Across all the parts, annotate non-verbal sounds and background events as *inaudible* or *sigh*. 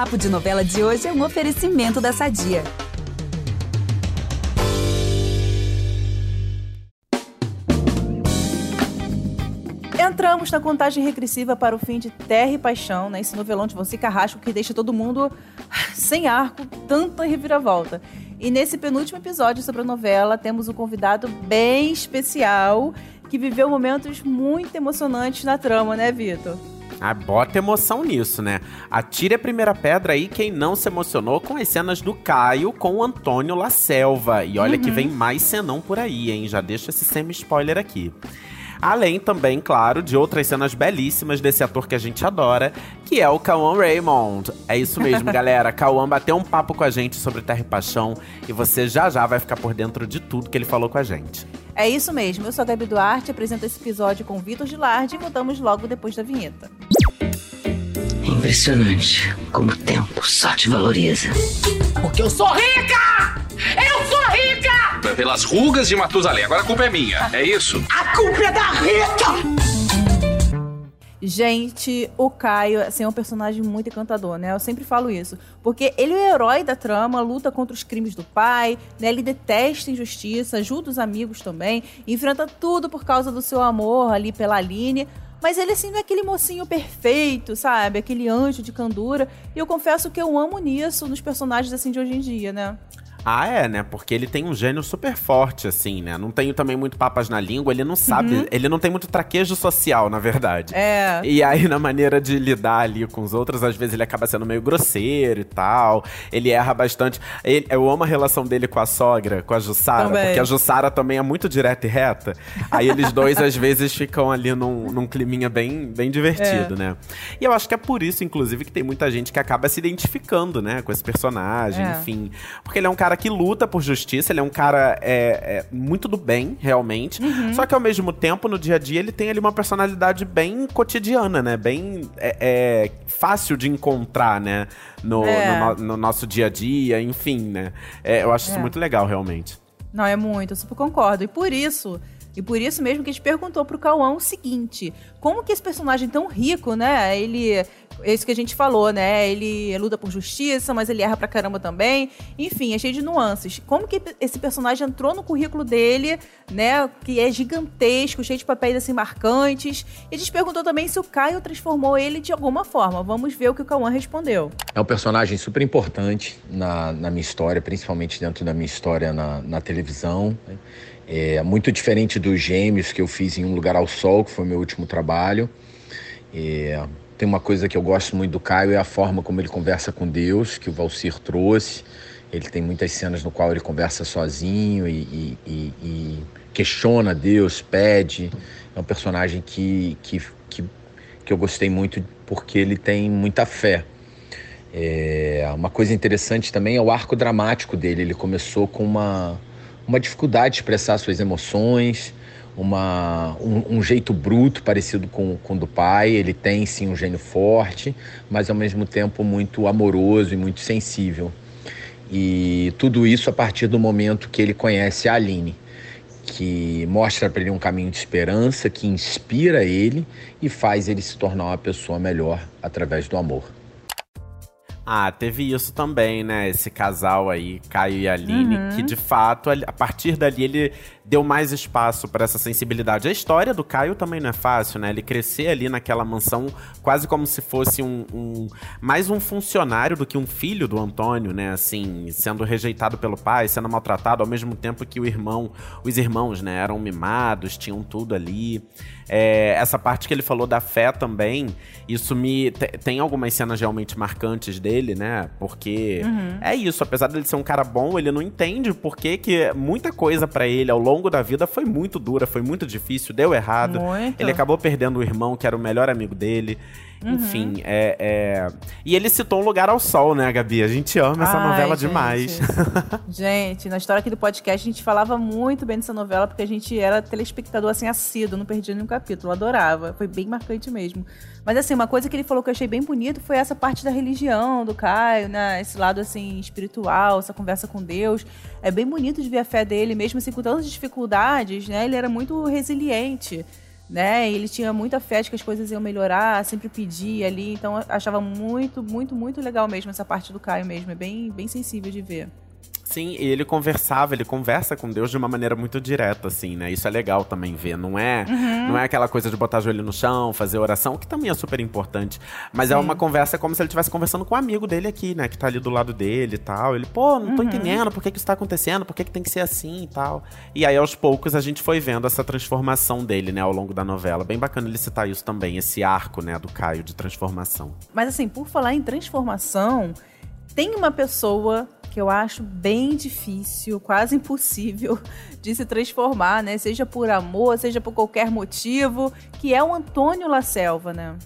Papo de Novela de hoje é um oferecimento da Sadia. Entramos na contagem regressiva para o fim de Terra e Paixão, né? Esse novelão de Vonci Carrasco que deixa todo mundo *laughs* sem arco, tanta reviravolta. E nesse penúltimo episódio sobre a novela, temos um convidado bem especial que viveu momentos muito emocionantes na trama, né, Vitor? Ah, bota emoção nisso, né? Atire a primeira pedra aí quem não se emocionou com as cenas do Caio com o Antônio La Selva. E olha uhum. que vem mais senão por aí, hein? Já deixa esse semi-spoiler aqui. Além também, claro, de outras cenas belíssimas desse ator que a gente adora, que é o Cauã Raymond. É isso mesmo, *laughs* galera. Cauã bateu um papo com a gente sobre Terra e Paixão e você já já vai ficar por dentro de tudo que ele falou com a gente. É isso mesmo. Eu sou a Gabi Duarte, apresento esse episódio com Vitor Gilardi e voltamos logo depois da vinheta. Impressionante como o tempo só te valoriza. Porque eu sou rica! Eu sou rica! Pelas rugas de Matusalém. Agora a culpa é minha, é isso? A culpa é da Rita! Gente, o Caio assim, é um personagem muito encantador, né? Eu sempre falo isso. Porque ele é o herói da trama, luta contra os crimes do pai, né? Ele detesta injustiça, ajuda os amigos também, enfrenta tudo por causa do seu amor ali pela Aline. Mas ele, assim, não é aquele mocinho perfeito, sabe? Aquele anjo de candura. E eu confesso que eu amo nisso nos personagens, assim, de hoje em dia, né? Ah, é, né? Porque ele tem um gênio super forte, assim, né? Não tenho também muito papas na língua, ele não sabe, uhum. ele não tem muito traquejo social, na verdade. É. E aí, na maneira de lidar ali com os outros, às vezes ele acaba sendo meio grosseiro e tal. Ele erra bastante. Ele, eu amo a relação dele com a sogra, com a Jussara, também. porque a Jussara também é muito direta e reta. Aí eles dois, às vezes, ficam ali num, num climinha bem, bem divertido, é. né? E eu acho que é por isso, inclusive, que tem muita gente que acaba se identificando, né, com esse personagem, é. enfim. Porque ele é um cara cara que luta por justiça, ele é um cara é, é muito do bem, realmente. Uhum. Só que ao mesmo tempo, no dia a dia, ele tem ali uma personalidade bem cotidiana, né? Bem é, é fácil de encontrar, né? No, é. no, no, nosso dia a dia, enfim, né? É, eu acho isso muito legal, realmente. Não, é muito, eu super concordo. E por isso. E por isso mesmo que a gente perguntou pro Cauã o seguinte: como que esse personagem tão rico, né? Ele é isso que a gente falou, né? Ele luta por justiça, mas ele erra pra caramba também. Enfim, é cheio de nuances. Como que esse personagem entrou no currículo dele, né? Que é gigantesco, cheio de papéis assim marcantes. E a gente perguntou também se o Caio transformou ele de alguma forma. Vamos ver o que o Cauã respondeu. É um personagem super importante na, na minha história, principalmente dentro da minha história na, na televisão. Né? É muito diferente dos Gêmeos que eu fiz em Um Lugar ao Sol, que foi meu último trabalho. É, tem uma coisa que eu gosto muito do Caio, é a forma como ele conversa com Deus, que o Valcir trouxe. Ele tem muitas cenas no qual ele conversa sozinho e, e, e, questiona Deus, pede. É um personagem que, que, que, que eu gostei muito porque ele tem muita fé. É, uma coisa interessante também é o arco dramático dele. Ele começou com uma, uma dificuldade de expressar suas emoções, uma, um, um, jeito bruto, parecido com, com o do pai. Ele tem sim um gênio forte, mas ao mesmo tempo muito amoroso e muito sensível. E tudo isso a partir do momento que ele conhece a Aline, que mostra para ele um caminho de esperança, que inspira ele e faz ele se tornar uma pessoa melhor através do amor. Ah, teve isso também, né? Esse casal aí, Caio e Aline, uhum. que de fato, a partir dali ele deu mais espaço para essa sensibilidade. A história do Caio também não é fácil, né? Ele crescer ali naquela mansão quase como se fosse um, um, mais um funcionário do que um filho do Antônio, né? Assim, sendo rejeitado pelo pai, sendo maltratado ao mesmo tempo que o irmão, os irmãos, né, eram mimados, tinham tudo ali. É, essa parte que ele falou da fé também, isso me tem algumas cenas realmente marcantes dele, né? Porque uhum. é isso, apesar dele ser um cara bom, ele não entende por que que muita coisa para ele ao longo longo da vida foi muito dura, foi muito difícil, deu errado. Muito. Ele acabou perdendo o irmão, que era o melhor amigo dele. Uhum. Enfim, é, é, E ele citou um lugar ao sol, né, Gabi? A gente ama essa Ai, novela gente. demais. *laughs* gente, na história aqui do podcast, a gente falava muito bem dessa novela, porque a gente era telespectador assim, assíduo, não perdia nenhum capítulo, adorava. Foi bem marcante mesmo. Mas assim, uma coisa que ele falou que eu achei bem bonito foi essa parte da religião do Caio, né? Esse lado assim, espiritual, essa conversa com Deus. É bem bonito de ver a fé dele, mesmo assim, com tantas dificuldades, né? Ele era muito resiliente né? Ele tinha muita fé de que as coisas iam melhorar, sempre pedia ali. Então achava muito, muito, muito legal mesmo essa parte do Caio mesmo. É bem, bem sensível de ver. Sim, e ele conversava, ele conversa com Deus de uma maneira muito direta, assim, né? Isso é legal também ver. Não é, uhum. não é aquela coisa de botar joelho no chão, fazer oração, que também é super importante. Mas Sim. é uma conversa como se ele estivesse conversando com um amigo dele aqui, né? Que tá ali do lado dele e tal. Ele, pô, não tô uhum. entendendo por que, que isso tá acontecendo, por que, que tem que ser assim e tal. E aí, aos poucos, a gente foi vendo essa transformação dele, né, ao longo da novela. Bem bacana ele citar isso também, esse arco, né, do Caio de transformação. Mas assim, por falar em transformação, tem uma pessoa que eu acho bem difícil, quase impossível *laughs* de se transformar, né? Seja por amor, seja por qualquer motivo, que é o Antônio La Selva, né?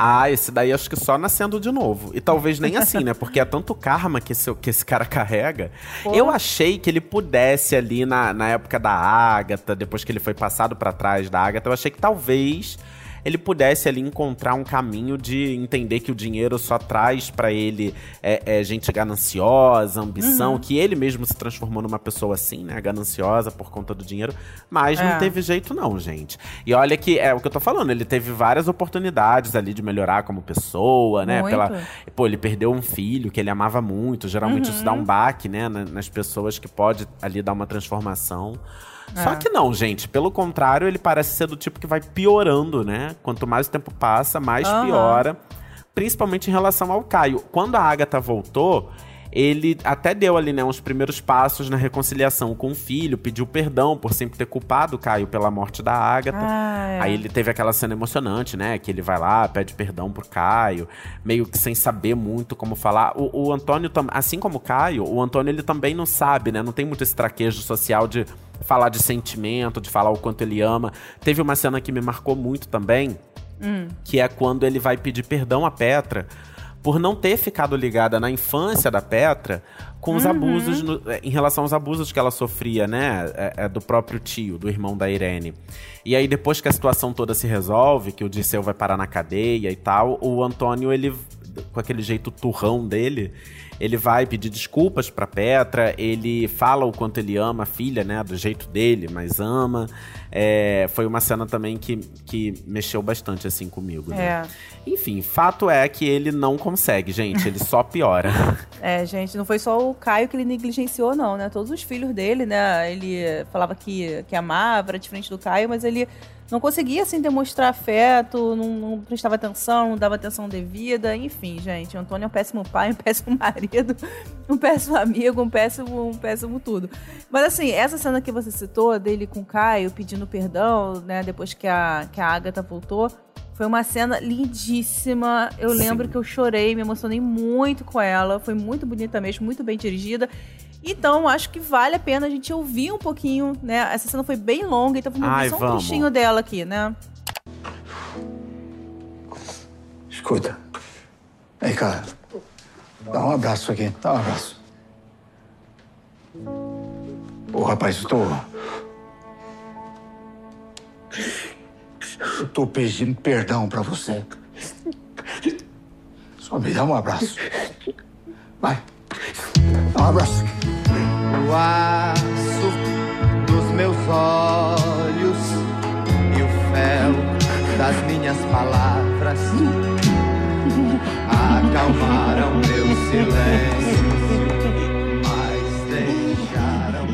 Ah, esse daí acho que só nascendo de novo. E talvez nem assim, né? Porque é tanto karma que esse, que esse cara *laughs* carrega. Pô. Eu achei que ele pudesse ali na, na época da Ágata, depois que ele foi passado para trás da Ágata, eu achei que talvez ele pudesse ali encontrar um caminho de entender que o dinheiro só traz para ele é, é, gente gananciosa, ambição, uhum. que ele mesmo se transformou numa pessoa assim, né? Gananciosa por conta do dinheiro. Mas é. não teve jeito, não, gente. E olha que é o que eu tô falando, ele teve várias oportunidades ali de melhorar como pessoa, né? Muito. Pela, pô, ele perdeu um filho que ele amava muito. Geralmente uhum. isso dá um baque, né? Nas pessoas que pode ali dar uma transformação. Só é. que não, gente. Pelo contrário, ele parece ser do tipo que vai piorando, né? Quanto mais o tempo passa, mais uhum. piora. Principalmente em relação ao Caio. Quando a Agatha voltou, ele até deu ali, né, uns primeiros passos na reconciliação com o filho, pediu perdão por sempre ter culpado o Caio pela morte da Agatha. Ah, é. Aí ele teve aquela cena emocionante, né, que ele vai lá, pede perdão pro Caio, meio que sem saber muito como falar. O, o Antônio, assim como o Caio, o Antônio ele também não sabe, né, não tem muito esse traquejo social de falar de sentimento, de falar o quanto ele ama. Teve uma cena que me marcou muito também, hum. que é quando ele vai pedir perdão a Petra por não ter ficado ligada na infância da Petra com os uhum. abusos, no, é, em relação aos abusos que ela sofria, né? É, é, do próprio tio, do irmão da Irene. E aí, depois que a situação toda se resolve, que o Disseu vai parar na cadeia e tal, o Antônio, ele, com aquele jeito turrão dele, ele vai pedir desculpas para Petra, ele fala o quanto ele ama a filha, né, do jeito dele, mas ama. É, foi uma cena também que, que mexeu bastante assim comigo. Né? É. Enfim, fato é que ele não consegue, gente, ele só *laughs* piora. é, gente, não foi só o Caio que ele negligenciou, não, né? Todos os filhos dele, né? Ele falava que, que amava, era diferente do Caio, mas ele não conseguia, assim, demonstrar afeto, não, não, prestava atenção, não dava atenção devida, enfim, gente. Antônio é um péssimo pai, *laughs* um péssimo marido, um péssimo amigo, um péssimo, um péssimo tudo. Mas, assim, essa cena que você citou, dele com o Caio pedindo perdão, né, depois que a, que a Agatha voltou, foi uma cena lindíssima. Eu Sim. lembro que eu chorei, me emocionei muito com ela. Foi muito bonita mesmo, muito bem dirigida. Então, acho que vale a pena a gente ouvir um pouquinho, né? Essa cena foi bem longa, então vamos ouvir só um vamos. trechinho dela aqui, né? Escuta. Vem cá. Dá um abraço aqui. Dá um abraço. Ô, rapaz, eu tô. Tô pedindo perdão pra você. Só me dá um abraço. Vai. Dá um abraço o aço dos meus olhos e o fel das minhas palavras acalmaram meu silêncio, mas deixaram.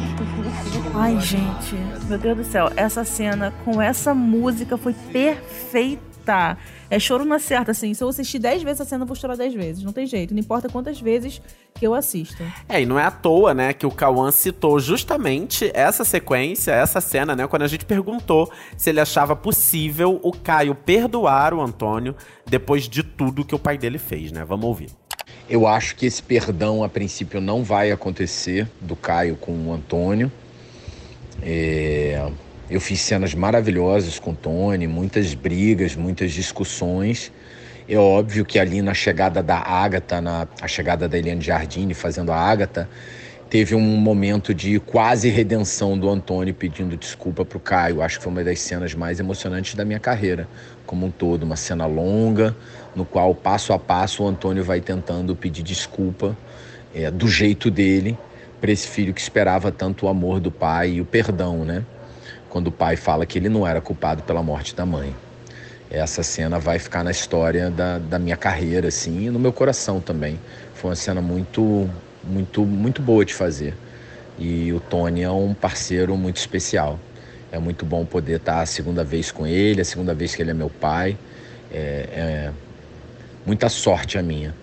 Ai, gente, meu Deus do céu, essa cena com essa música foi perfeita. É choro na certa, assim. Se eu assistir 10 vezes a cena, eu vou chorar 10 vezes. Não tem jeito. Não importa quantas vezes que eu assisto. É, e não é à toa, né, que o Cauã citou justamente essa sequência, essa cena, né, quando a gente perguntou se ele achava possível o Caio perdoar o Antônio depois de tudo que o pai dele fez, né? Vamos ouvir. Eu acho que esse perdão, a princípio, não vai acontecer do Caio com o Antônio. É, eu fiz cenas maravilhosas com o Tony, muitas brigas, muitas discussões. É óbvio que ali na chegada da Ágata, na a chegada da Eliane Jardine fazendo a Ágata, teve um momento de quase redenção do Antônio pedindo desculpa para o Caio. Acho que foi uma das cenas mais emocionantes da minha carreira, como um todo. Uma cena longa, no qual passo a passo o Antônio vai tentando pedir desculpa é, do jeito dele para esse filho que esperava tanto o amor do pai e o perdão, né? quando o pai fala que ele não era culpado pela morte da mãe. Essa cena vai ficar na história da, da minha carreira, assim, e no meu coração também. Foi uma cena muito, muito, muito boa de fazer. E o Tony é um parceiro muito especial. É muito bom poder estar a segunda vez com ele, a segunda vez que ele é meu pai. É, é muita sorte a minha.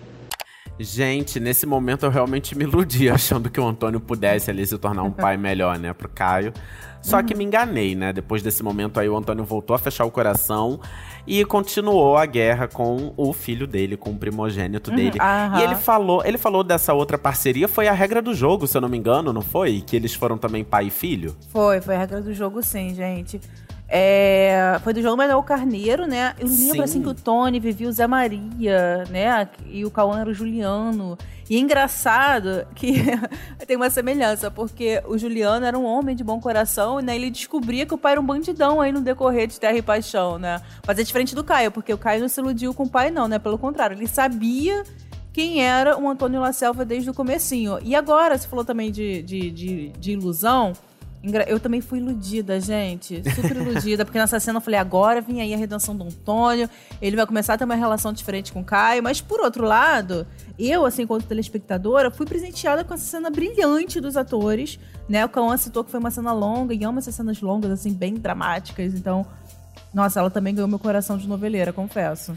Gente, nesse momento eu realmente me iludi *laughs* achando que o Antônio pudesse ali se tornar um pai melhor, né, pro Caio. Só que me enganei, né? Depois desse momento aí, o Antônio voltou a fechar o coração e continuou a guerra com o filho dele, com o primogênito Uhum, dele. aham. E ele falou, ele falou dessa outra parceria, foi a regra do jogo, se eu não me engano, não foi? Que eles foram também pai e filho? Foi, foi a regra do jogo sim, gente. É, foi do João Manuel Carneiro, né? Eu lembro Sim. assim que o Tony vivia o Zé Maria, né? E o Cauã era o Juliano. E é engraçado que *laughs* tem uma semelhança, porque o Juliano era um homem de bom coração, né? Ele descobria que o pai era um bandidão aí no decorrer de Terra e Paixão, né? Mas é diferente do Caio, porque o Caio não se iludiu com o pai, não, né? Pelo contrário, ele sabia quem era o Antônio La Selva desde o comecinho. E agora, você falou também de, de, de, de ilusão. Eu também fui iludida, gente. Super iludida, porque nessa cena eu falei, agora vem aí a redenção do Antônio, ele vai começar a ter uma relação diferente com o Caio. Mas, por outro lado, eu, assim, enquanto telespectadora, fui presenteada com essa cena brilhante dos atores, né? O Cauã citou que foi uma cena longa, e ama essas cenas longas, assim, bem dramáticas. Então, nossa, ela também ganhou meu coração de noveleira, confesso.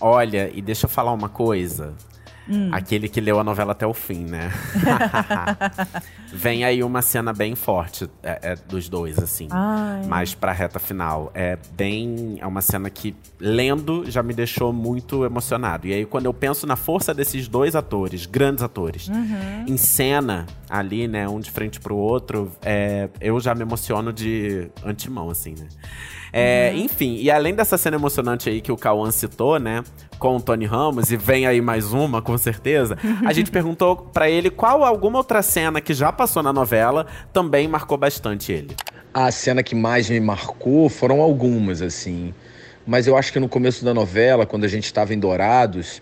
Olha, e deixa eu falar uma coisa. Hum. Aquele que leu a novela até o fim, né? *laughs* Vem aí uma cena bem forte é, é, dos dois, assim. Ai. Mais pra reta final. É bem. É uma cena que, lendo, já me deixou muito emocionado. E aí, quando eu penso na força desses dois atores, grandes atores, Uhum. em cena, ali, né, um de frente pro outro, é, eu já me emociono de antemão, assim, né? É, Enfim, e além dessa cena emocionante aí que o Cauã citou, né, com o Tony Ramos, e vem aí mais uma, com certeza, a gente *laughs* perguntou pra ele qual alguma outra cena que já passou na novela também marcou bastante ele. A cena que mais me marcou foram algumas, assim. Mas eu acho que no começo da novela, quando a gente estava em Dourados,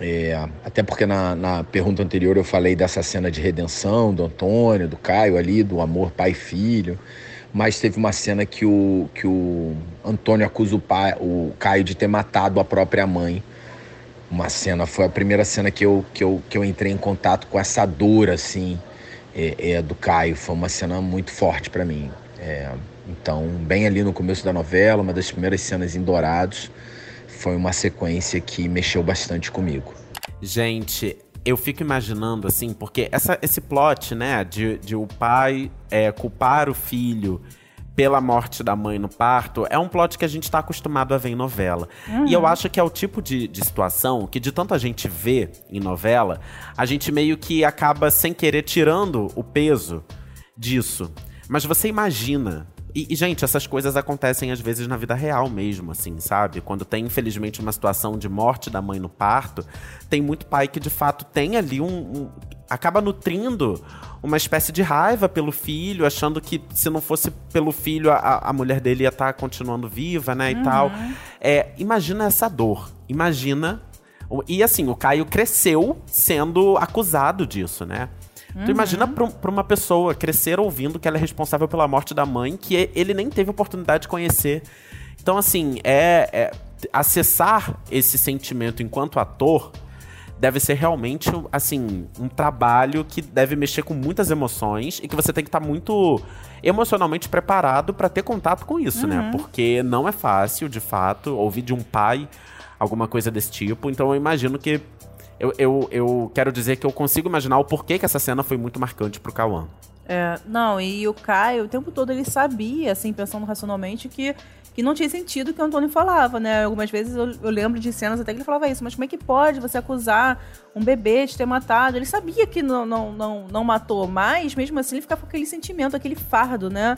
é, até porque na, na pergunta anterior eu falei dessa cena de redenção do Antônio, do Caio ali, do amor pai filho. Mas teve uma cena que o, que o Antônio acusa o, pai, o Caio de ter matado a própria mãe. Uma cena, foi a primeira cena que eu, que eu, que eu entrei em contato com essa dor, assim, é, é, do Caio. Foi uma cena muito forte para mim. É, então, bem ali no começo da novela, uma das primeiras cenas em Dourados, foi uma sequência que mexeu bastante comigo. Gente, eu fico imaginando, assim, porque essa, esse plot, né, de, de o pai é, culpar o filho pela morte da mãe no parto, é um plot que a gente tá acostumado a ver em novela. E eu acho que é o tipo de, de situação que, de tanto a gente vê em novela, a gente meio que acaba sem querer tirando o peso disso. Mas você imagina. E, e, gente, essas coisas acontecem às vezes na vida real mesmo, assim, sabe? Quando tem, infelizmente, uma situação de morte da mãe no parto, tem muito pai que de fato tem ali um. um- acaba nutrindo uma espécie de raiva pelo filho, achando que se não fosse pelo filho, a, a mulher dele ia estar continuando viva, né? E tal. É, imagina essa dor. Imagina. E assim, o Caio cresceu sendo acusado disso, né? Tu imagina pra, pra uma pessoa crescer ouvindo que ela é responsável pela morte da mãe, que ele nem teve oportunidade de conhecer. Então, assim, é, é- acessar esse sentimento enquanto ator deve ser realmente, assim, um trabalho que deve mexer com muitas emoções e que você tem que estar muito emocionalmente preparado pra ter contato com isso, né? Porque não é fácil, de fato, ouvir de um pai alguma coisa desse tipo. Então, eu imagino que eu, eu, eu quero dizer que eu consigo imaginar o porquê que essa cena foi muito marcante pro Cauã. É, não, e o Caio, o tempo todo ele sabia, assim, pensando racionalmente, que, que não tinha sentido o que o Antônio falava, né? Algumas vezes eu, eu lembro de cenas até que ele falava isso, mas como é que pode você acusar um bebê de ter matado? Ele sabia que não, não, não, não matou, mas mesmo assim ele ficava com aquele sentimento, aquele fardo, né?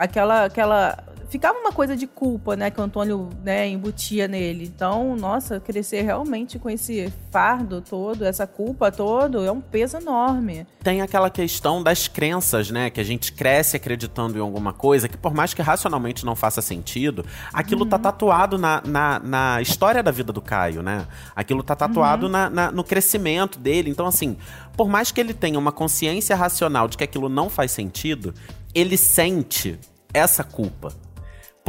aquela, aquela ficava uma coisa de culpa, né, que o Antônio, né, embutia nele. Então, nossa, crescer realmente com esse fardo todo, essa culpa todo, é um peso enorme. Tem aquela questão das crenças, né, que a gente cresce acreditando em alguma coisa que por mais que racionalmente não faça sentido, aquilo tá uhum. tá tatuado na, na, na, história da vida do Caio, né? Aquilo tá tatuado uhum. na, na, no crescimento dele. Então, assim, por mais que ele tenha uma consciência racional de que aquilo não faz sentido, ele sente essa culpa.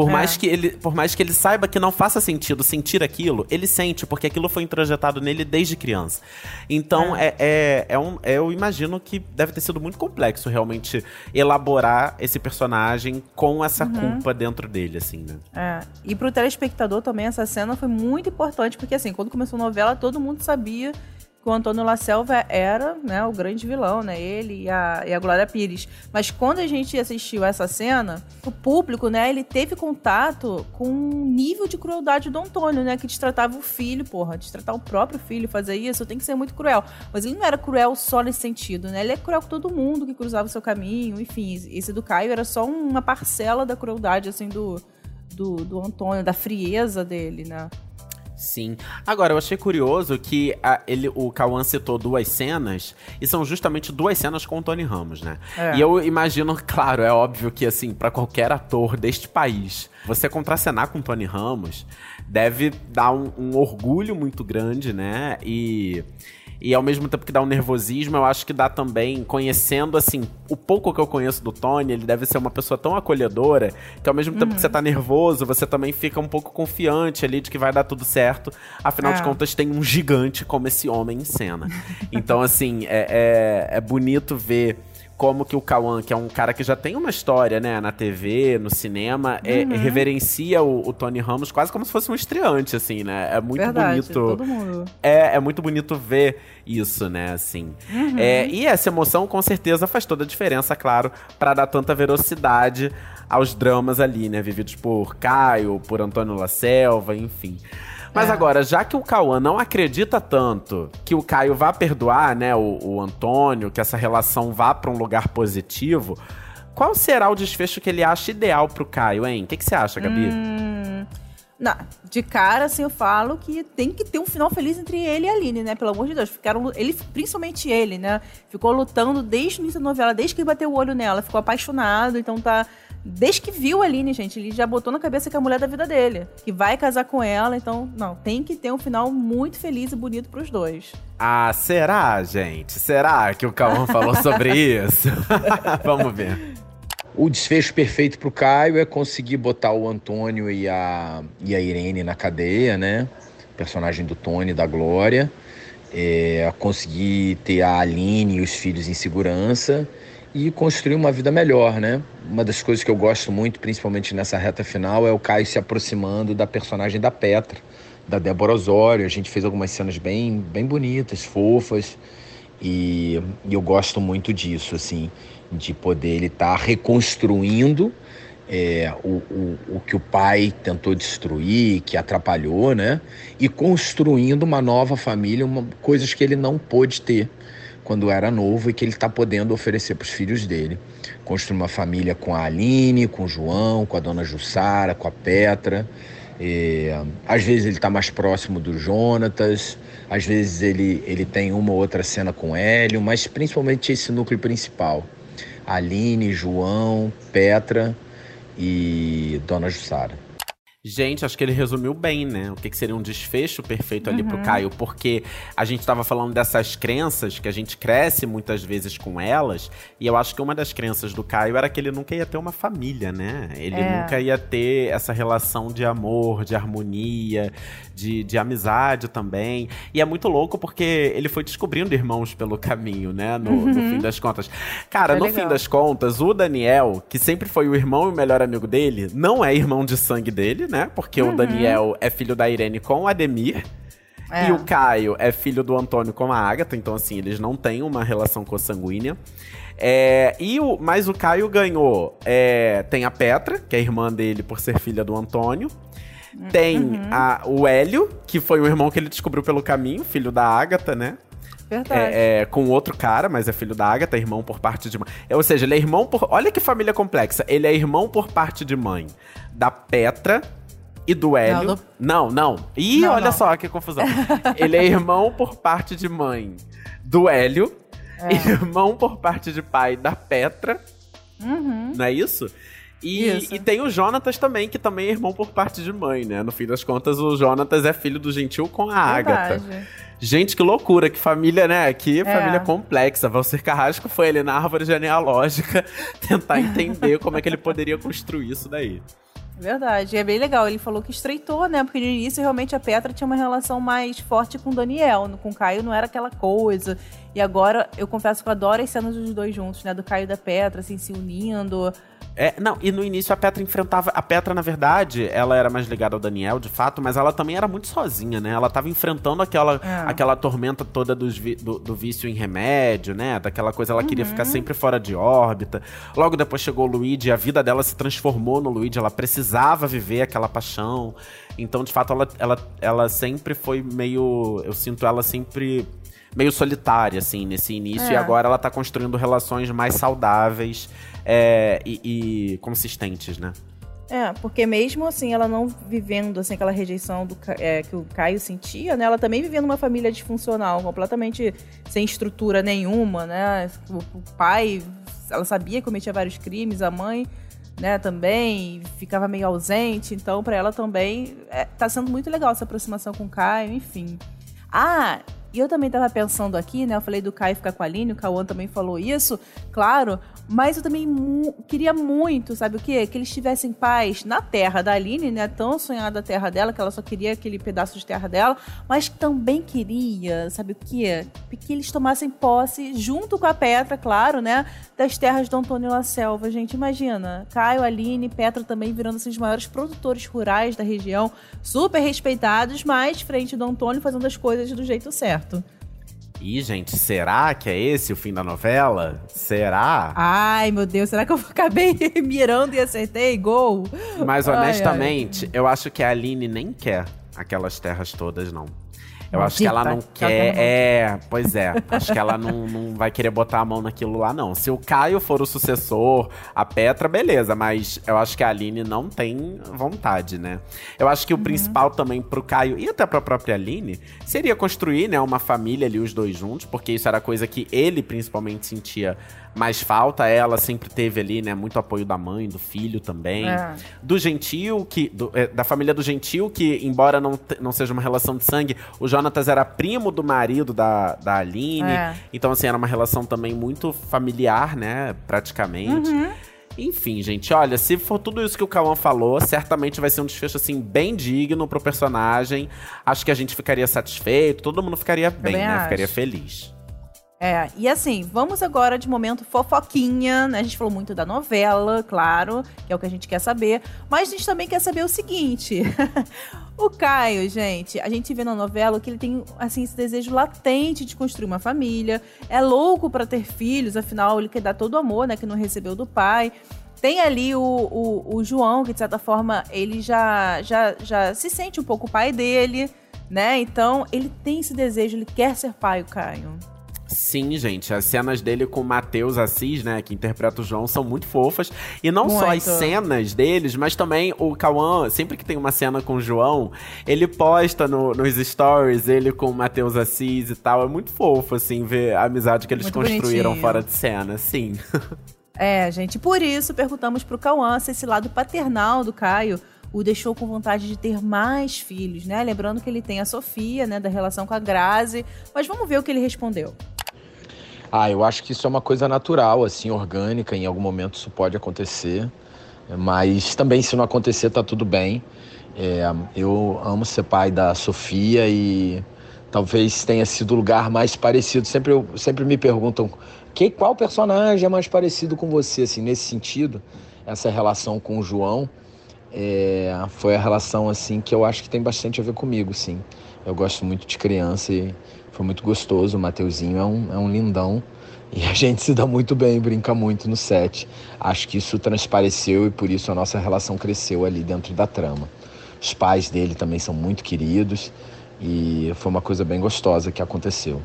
Por, é. mais que ele, por mais que ele saiba que não faça sentido sentir aquilo, ele sente, porque aquilo foi introjetado nele desde criança. Então, é. É, é, é um, eu imagino que deve ter sido muito complexo realmente elaborar esse personagem com essa uhum. culpa dentro dele, assim, né? É. E pro telespectador também, essa cena foi muito importante, porque assim, quando começou a novela, todo mundo sabia que o Antônio La Selva era né, o grande vilão, né? Ele e a, e a Glória Pires. Mas quando a gente assistiu essa cena, o público, né, ele teve contato com um nível de crueldade do Antônio, né? Que destratava o filho, porra, destratar o próprio filho, fazer isso, tem que ser muito cruel. Mas ele não era cruel só nesse sentido, né? Ele é cruel com todo mundo que cruzava o seu caminho, enfim. Esse do Caio era só uma parcela da crueldade, assim, do, do, do Antônio, da frieza dele, né? Sim. Agora, eu achei curioso que a, ele, o Cauã citou duas cenas, e são justamente duas cenas com o Tony Ramos, né? É. E eu imagino, *laughs* claro, é óbvio que, assim, para qualquer ator deste país, você contracenar com o Tony Ramos deve dar um, um orgulho muito grande, né? E e ao mesmo tempo que dá um nervosismo, eu acho que dá também, conhecendo, assim, o pouco que eu conheço do Tony, ele deve ser uma pessoa tão acolhedora, que ao mesmo uhum. tempo que você tá nervoso, você também fica um pouco confiante ali de que vai dar tudo certo. Afinal é. de contas, tem um gigante como esse homem em cena. então, assim, é, é, é bonito ver como que o Kawan, que é um cara que já tem uma história, né, na TV, no cinema, é, uhum. reverencia o, o, Tony Ramos quase como se fosse um estreante, assim, né? É muito Verdade, bonito. Todo mundo. É, é muito bonito ver isso, né, assim. Uhum. É, e essa emoção, com certeza, faz toda a diferença, claro, para dar tanta velocidade aos dramas ali, né, vividos por Caio, por Antônio La Selva, enfim. Mas é. agora, já que o Cauã não acredita tanto que o Caio vá perdoar, né, o, o Antônio, que essa relação vá para um lugar positivo, qual será o desfecho que ele acha ideal pro Caio, hein? O que, que você acha, Gabi? Hum, não, de cara, assim, eu falo que tem que ter um final feliz entre ele e a Aline, né? Pelo amor de Deus. Ficaram, ele, principalmente ele, né? Ficou lutando desde o início da novela, desde que ele bateu o olho nela. Ficou apaixonado, então tá Desde que viu a Aline, gente, ele já botou na cabeça que é a mulher da vida dele. Que vai casar com ela, então, não, tem que ter um final muito feliz e bonito pros dois. Ah, será, gente? Será que o Cauã falou sobre *laughs* isso? *laughs* Vamos ver. O desfecho perfeito pro Caio é conseguir botar o Antônio e a, e a Irene na cadeia, né? Personagem do Tony, da Glória. É, conseguir ter a Aline e os filhos em segurança e construir uma vida melhor, né? Uma das coisas que eu gosto muito, principalmente nessa reta final, é o Caio se aproximando da personagem da Petra, da Débora Osório. A gente fez algumas cenas bem, bem bonitas, fofas, e, e eu gosto muito disso, assim, de poder ele estar tá reconstruindo é, o, o, o que o pai tentou destruir, que atrapalhou, né? E construindo uma nova família, uma, coisas que ele não pôde ter quando era novo e que ele está podendo oferecer para os filhos dele. Construir uma família com a Aline, com o João, com a dona Jussara, com a Petra. E, às vezes ele está mais próximo do Jonatas, às vezes ele, ele tem uma ou outra cena com Hélio, mas principalmente esse núcleo principal. Aline, João, Petra e Dona Jussara. Gente, acho que ele resumiu bem, né? O que, que seria um desfecho perfeito ali uhum. pro Caio, porque a gente tava falando dessas crenças que a gente cresce muitas vezes com elas, e eu acho que uma das crenças do Caio era que ele nunca ia ter uma família, né? Ele é. nunca ia ter essa relação de amor, de harmonia, de, de amizade também. E é muito louco porque ele foi descobrindo irmãos pelo caminho, né? No, uhum. no fim das contas. Cara, é no legal. fim das contas, o Daniel, que sempre foi o irmão e o melhor amigo dele, não é irmão de sangue dele, né? Porque uhum. o Daniel é filho da Irene com o Ademir. É. E o Caio é filho do Antônio com a Agatha, então assim, eles não têm uma relação consanguínea. É, e o, mas o Caio ganhou. É, tem a Petra, que é irmã dele por ser filha do Antônio. Tem uhum. a, o Hélio, que foi o irmão que ele descobriu pelo caminho, filho da Agatha, né? Verdade. é, é, com outro cara, mas é filho da Agatha, irmão por parte de mãe. É, ou seja, ele é irmão por. Olha que família complexa. Ele é irmão por parte de mãe da Petra e do Hélio. Não, Não, não. Ih, Não, olha não. só que confusão. *laughs* ele é irmão por parte de mãe do Hélio, É. irmão por parte de pai da Petra. Não é isso? E, Uhum. Isso. e tem o Jonatas também, que também é irmão por parte de mãe, né? No fim das contas, o Jonatas é filho do Gentil com a. Verdade. Gente, que loucura, que família, né? Que É. família complexa. Valcir Carrasco foi ali na árvore genealógica *laughs* tentar entender como é que ele poderia construir isso daí. Verdade. E é bem legal. Ele falou que estreitou, né? Porque no início, realmente, a Petra tinha uma relação mais forte com o Daniel. Com o Caio não era aquela coisa. E agora, eu confesso que eu adoro as cenas dos dois juntos, né? Do Caio e da Petra, assim, se unindo. É, não, e no início a Petra enfrentava. A Petra, na verdade, ela era mais ligada ao Daniel, de fato, mas ela também era muito sozinha, né? Ela tava enfrentando aquela, É. aquela tormenta toda vi- do, do vício em remédio, né? Daquela coisa, ela queria Uhum. ficar sempre fora de órbita. Logo depois chegou o Luigi, e a vida dela se transformou no Luigi, ela precisava viver aquela paixão. Então, de fato, ela, ela, ela sempre foi meio. Eu sinto ela sempre meio solitária, assim, nesse início. É. E agora ela tá construindo relações mais saudáveis é, e, e consistentes, né? É, porque mesmo assim, ela não vivendo assim, aquela rejeição do, é, que o Caio sentia, né? Ela também vivia numa família disfuncional, completamente sem estrutura nenhuma, né? O, o pai, ela sabia que cometia vários crimes, a mãe, né, também ficava meio ausente. Então, pra ela também é, tá sendo muito legal essa aproximação com o Caio, enfim. Ah, e eu também tava pensando aqui, né? Eu falei do Caio ficar com a Aline, o Cauã também falou isso, claro. Mas eu também mu- queria muito, sabe o quê? Que eles tivessem paz na terra da Aline, né? Tão sonhada a terra dela, que ela só queria aquele pedaço de terra dela. Mas também queria, sabe o quê? Que eles tomassem posse, junto com a Petra, claro, né? Das terras do Antônio La Selva. Gente, imagina. Caio, Aline, Petra também virando os maiores produtores rurais da região. Super respeitados, mas frente do Antônio fazendo as coisas do jeito certo. E, gente, será que é esse o fim da novela? Será? Ai, meu Deus, será que eu acabei *laughs* mirando e acertei? Gol! Mas Ai, honestamente, eu acho que a Aline nem quer aquelas terras todas, não. Eu acho que ela não ela quer. É, pois é. Acho que ela não, não vai querer botar a mão naquilo lá, não. Se o Caio for o sucessor, a Petra, beleza. Mas eu acho que a Aline não tem vontade, né? Eu acho que o principal também pro Caio e até pra própria Aline seria construir, né, uma família ali, os dois juntos, porque isso era coisa que ele principalmente sentia mais falta. Ela sempre teve ali, né, muito apoio da mãe, do filho também É. do Gentil, que do- é, da família do Gentil, que embora não, não seja uma relação de sangue, o Jonatas era primo do marido da, da Aline. É. Então, assim, era uma relação também muito familiar, né? Praticamente. Enfim, gente, olha, se for tudo isso que o Cauã falou, certamente vai ser um desfecho, assim, bem digno pro personagem. Acho que a gente ficaria satisfeito, todo mundo ficaria bem, né? acho. Ficaria feliz. É, e assim, vamos agora de momento fofoquinha, né? A gente falou muito da novela, claro, que é o que a gente quer saber, mas a gente também quer saber o seguinte. *laughs* o Caio, gente, a gente vê na novela que ele tem, assim, esse desejo latente de construir uma família, é louco pra ter filhos, afinal, ele quer dar todo o amor, né, que não recebeu do pai. Tem ali o, o, o João, que de certa forma ele já, já, já se sente um pouco pai dele, né? Então, ele tem esse desejo, ele quer ser pai, o Caio. Sim, gente, as cenas dele com o Matheus Assis, né, que interpreta o João, são muito fofas. E não só as Muito. cenas deles, mas também o Cauã, sempre que tem uma cena com o João, ele posta no- nos stories ele com o Matheus Assis e tal. É muito fofo, assim, ver a amizade que eles Muito construíram bonitinho. fora de cena, sim. *laughs* É, gente, por isso perguntamos pro Cauã se esse lado paternal do Caio o deixou com vontade de ter mais filhos, né? Lembrando que ele tem a Sofia, né, da relação com a Grazi. Mas vamos ver o que ele respondeu. Ah, eu acho que isso é uma coisa natural, assim, orgânica. Em algum momento isso pode acontecer. Mas também, se não acontecer, tá tudo bem. É, eu amo ser pai da Sofia e talvez tenha sido o lugar mais parecido. Sempre, eu- sempre me perguntam que, qual personagem é mais parecido com você, assim, nesse sentido. Essa relação com o João é, foi a relação, assim, que eu acho que tem bastante a ver comigo, sim. Eu gosto muito de criança e foi muito gostoso. O Mateuzinho é um, é um lindão. E a gente se dá muito bem, brinca muito no set. Acho que isso transpareceu e por isso a nossa relação cresceu ali dentro da trama. Os pais dele também são muito queridos e foi uma coisa bem gostosa que aconteceu.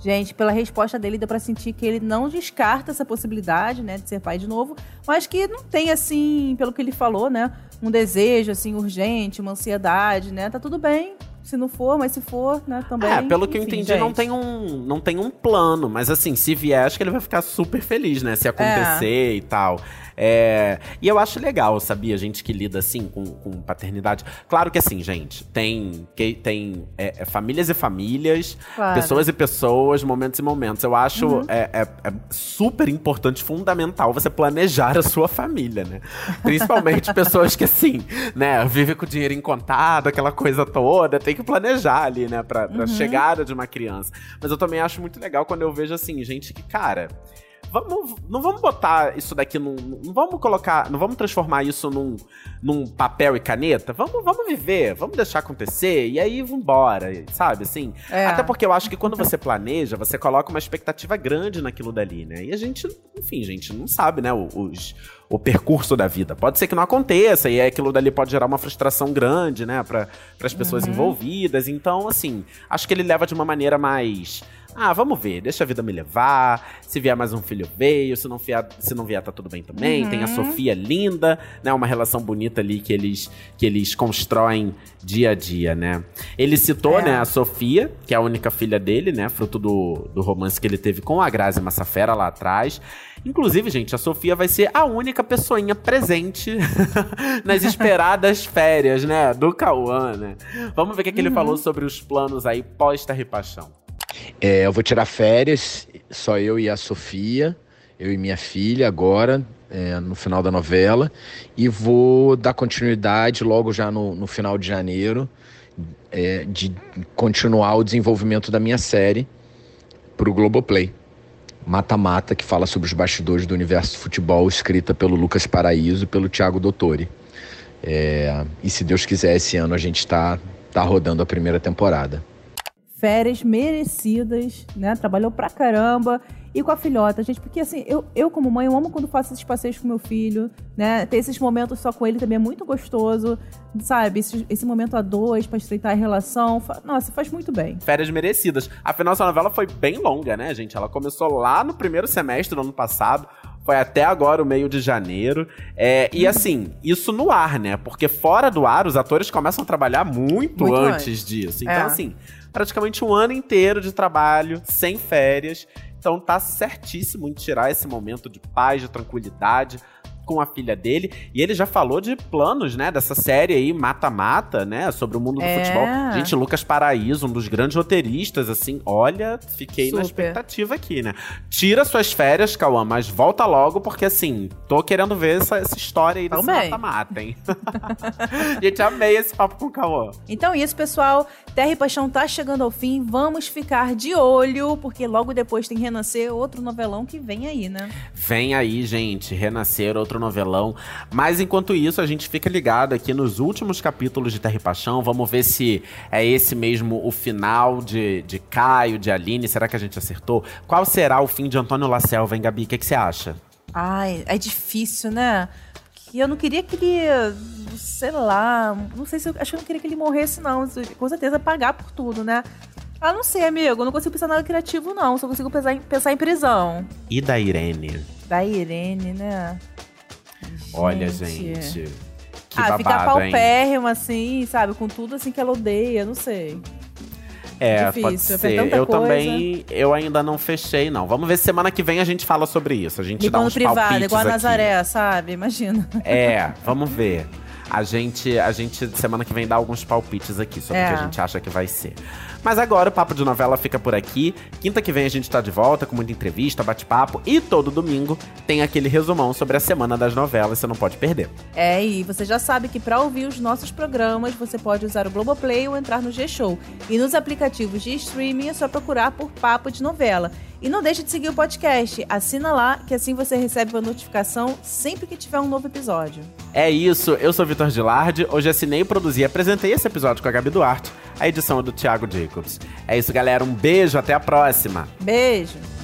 Gente, pela resposta dele, deu pra sentir que ele não descarta essa possibilidade, né, de ser pai de novo, mas que não tem, assim, pelo que ele falou, né, um desejo, assim, urgente, uma ansiedade, né, tá tudo bem, se não for, mas se for, né, também. É, pelo que eu entendi, não tem, um, não tem um plano. Mas assim, se vier, acho que ele vai ficar super feliz, né? Se acontecer e tal. É, e eu acho legal, sabia? Gente que lida assim com, com paternidade. Claro que assim, gente, tem, que, tem é, é, famílias e famílias, Claro. pessoas e pessoas, momentos e momentos. Eu acho Uhum. é, é- é super importante, fundamental você planejar a sua família, né? Principalmente pessoas que, assim, né, vivem com o dinheiro incontado, aquela coisa toda, tem que planejar ali, né, pra, pra Uhum. chegada de uma criança. Mas eu também acho muito legal quando eu vejo, assim, gente que, cara. Vamos, não vamos botar isso daqui num. Não vamos colocar. Não vamos transformar isso num, num papel e caneta. Vamos, vamos viver, vamos deixar acontecer e aí vambora, sabe? Assim. É. Até porque eu acho que quando você planeja, você coloca uma expectativa grande naquilo dali, né? E a gente, enfim, gente, não sabe, né? Os, o percurso da vida. Pode ser que não aconteça, e aquilo dali pode gerar uma frustração grande, né? Para as pessoas Uhum. envolvidas. Então, assim, acho que ele leva de uma maneira mais. Ah, vamos ver, deixa a vida me levar. Se vier mais um filho, veio. Se não vier, se não vier tá tudo bem também. Uhum. Tem a Sofia linda, né? Uma relação bonita ali que eles, que eles constroem dia a dia, né? Ele citou, É. né, a Sofia, que é a única filha dele, né? Fruto do, do romance que ele teve com a Grazi Massafera lá atrás. Inclusive, gente, a Sofia vai ser a única pessoinha presente *laughs* nas esperadas *laughs* férias, né? Do Cauã, né? Vamos ver o que, que ele falou sobre os planos aí pós-Terra e Paixão. É, eu vou tirar férias, só eu e a Sofia, eu e minha filha agora, é, no final da novela, e vou dar continuidade logo já no, no final de janeiro, é, de continuar o desenvolvimento da minha série para o Globoplay. Mata Mata, que fala sobre os bastidores do universo do futebol, escrita pelo Lucas Paraíso e pelo Thiago Dottori. É, e se Deus quiser, esse ano a gente está tá rodando a primeira temporada. Férias merecidas, né? Trabalhou pra caramba. E com a filhota, gente, porque assim, eu, eu como mãe, eu amo quando faço esses passeios com meu filho, né? Ter esses momentos só com ele também é muito gostoso, sabe? Esse, esse momento a dois pra estreitar a relação. fa- Nossa, faz muito bem. Férias merecidas. Afinal, essa novela foi bem longa, né, gente? Ela começou lá no primeiro semestre do ano passado. Foi até agora o meio de janeiro. É, e assim, isso no ar, né? Porque fora do ar, os atores começam a trabalhar muito, Muito antes, antes. disso. Então, É. assim, praticamente um ano inteiro de trabalho, sem férias. Então tá certíssimo em tirar esse momento de paz, de tranquilidade com a filha dele. E ele já falou de planos, né, dessa série aí, Mata-Mata, né, sobre o mundo do É. futebol. Gente, Lucas Paraíso, um dos grandes roteiristas, assim, olha, fiquei na Super. expectativa aqui, né. Tira suas férias, Cauã, mas volta logo, porque assim, tô querendo ver essa, essa história aí desse. Mata-Mata, hein. *laughs* Gente, amei esse papo com o Cauã. Então é isso, pessoal. Terra e Paixão tá chegando ao fim. Vamos ficar de olho, porque logo depois tem Renascer, outro novelão que vem aí, né? Vem aí, gente, Renascer, outro novelão. Mas enquanto isso, a gente fica ligado aqui nos últimos capítulos de Terra e Paixão. Vamos ver se é esse mesmo o final de, de Caio, de Aline. Será que a gente acertou? Qual será o fim de Antônio Lacelva, hein, Gabi? O que, que você acha? Ai, é difícil, né? Que eu não queria que ele, sei lá, não sei se eu acho que eu não queria que ele morresse não, com certeza pagar por tudo, né? Ah, não sei, amigo, eu não consigo pensar nada criativo não, só consigo pensar em, pensar em prisão. E da Irene? Da Irene, né? Olha, gente. Que ah, ficar babado, hein? paupérrimo assim, sabe, com tudo assim que ela odeia, não sei. É, Difícil, pode é ser. Eu coisa. também, eu ainda não fechei, não. Vamos ver se semana que vem a gente fala sobre isso. A gente dá Ligando uns privado, palpites igual a aqui. Nazaré, sabe? Imagina. É, vamos ver. A gente, a gente, semana que vem, dá alguns palpites aqui sobre o É. que a gente acha que vai ser. Mas agora o Papo de Novela fica por aqui. Quinta que vem a gente tá de volta com muita entrevista, bate-papo. E todo domingo tem aquele resumão sobre a semana das novelas, você não pode perder. É, e você já sabe que para ouvir os nossos programas, você pode usar o Globoplay ou entrar no G-Show. E nos aplicativos de streaming é só procurar por Papo de Novela. E não deixe de seguir o podcast. Assina lá, que assim você recebe uma notificação sempre que tiver um novo episódio. É isso, eu sou Vitor Gilardi. Hoje assinei, produzi e apresentei esse episódio com a Gabi Duarte. A edição é do Thiago Jacobs. É isso, galera. Um beijo, até a próxima. Beijo!